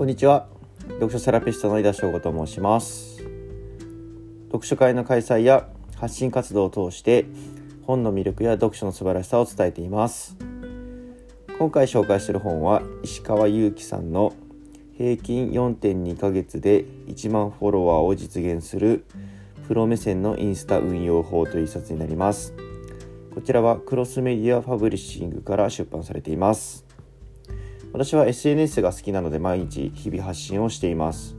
こんにちは。読書セラピストの井田翔吾と申します。読書会の開催や発信活動を通して本の魅力や読書の素晴らしさを伝えています。今回紹介する本は石川祐希さんの平均4.2ヶ月で1万フォロワーを実現するプロ目線のインスタ運用法という一冊になります。こちらはクロスメディアファブリッシングから出版されています。私は SNS が好きなので毎日日々発信をしています、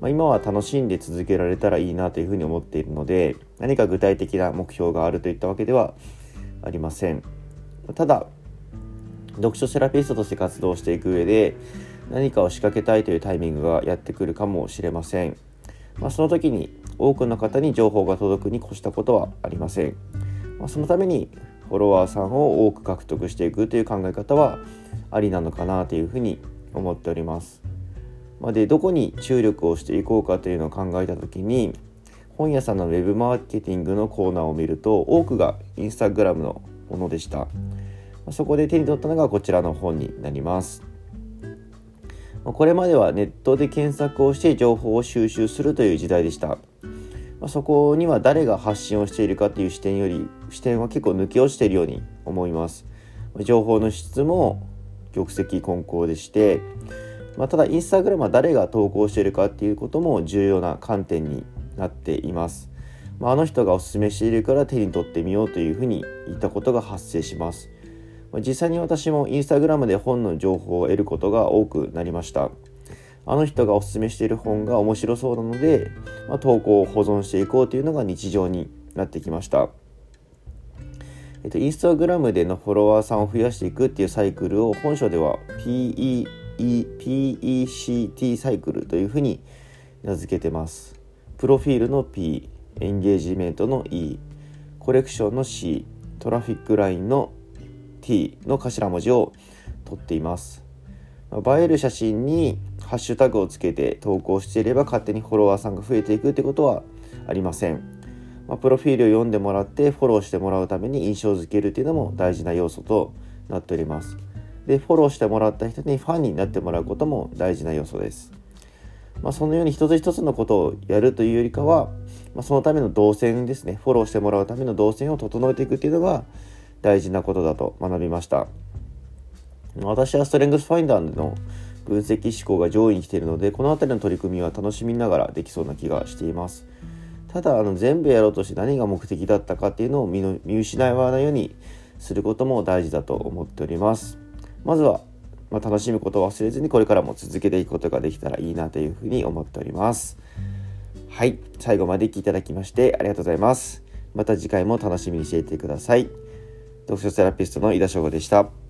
まあ、今は楽しんで続けられたらいいなというふうに思っているので何か具体的な目標があるといったわけではありません。ただ読書セラピストとして活動していく上で何かを仕掛けたいというタイミングがやってくるかもしれません、まあ、その時に多くの方に情報が届くに越したことはありません。まあ、そのためにフォロワーさんを多く獲得していくという考え方はありなのかなというふうに思っております。ま、でどこに注力をしていこうかというのを考えた時に本屋さんのウェブマーケティングのコーナーを見ると多くがインスタグラムのものでした。そこで手に取ったのがこちらの本になります。これまではネットで検索をして情報を収集するという時代でした。まあ、そこには誰が発信をしているかっていう視点より視点は結構抜け落ちているように思います。情報の質も玉石混交でして、まあ、ただインスタグラムは誰が投稿しているかっていうことも重要な観点になっています、まあ、あの人がおすすめしているから手に取ってみようというふうに言ったことが発生します。実際に私もインスタグラムで本の情報を得ることが多くなりました。あの人がおすすめしている本が面白そうなので、まあ、投稿を保存していこうというのが日常になってきました。えっと、インスタグラムでのフォロワーさんを増やしていくっていうサイクルを本書では PE PECT サイクルというふうに名付けてます。プロフィールの P、エンゲージメントの E、コレクションの C、トラフィックラインの T の頭文字を取っています。映える写真にハッシュタグをつけて投稿していれば勝手にフォロワーさんが増えていくってことはありません。まあ、プロフィールを読んでもらってフォローしてもらうために印象づけるっていうのも大事な要素となっております。で、フォローしてもらった人にファンになってもらうことも大事な要素です。まあ、そのように一つ一つのことをやるというよりかは、まあ、そのための動線ですね、フォローしてもらうための動線を整えていくっていうのが大事なことだと学びました。私はストレングスファインダーの分析思考が上位に来ているのでこの辺りの取り組みは楽しみながらできそうな気がしています。ただあの全部やろうとして何が目的だったかっていうのを見失わないようにすることも大事だと思っております。まずは、まあ、楽しむことを忘れずにこれからも続けていくことができたらいいなというふうに思っております。はい。最後まで聞いていただきましてありがとうございます。また次回も楽しみにしていてください。読書セラピストの井田翔吾でした。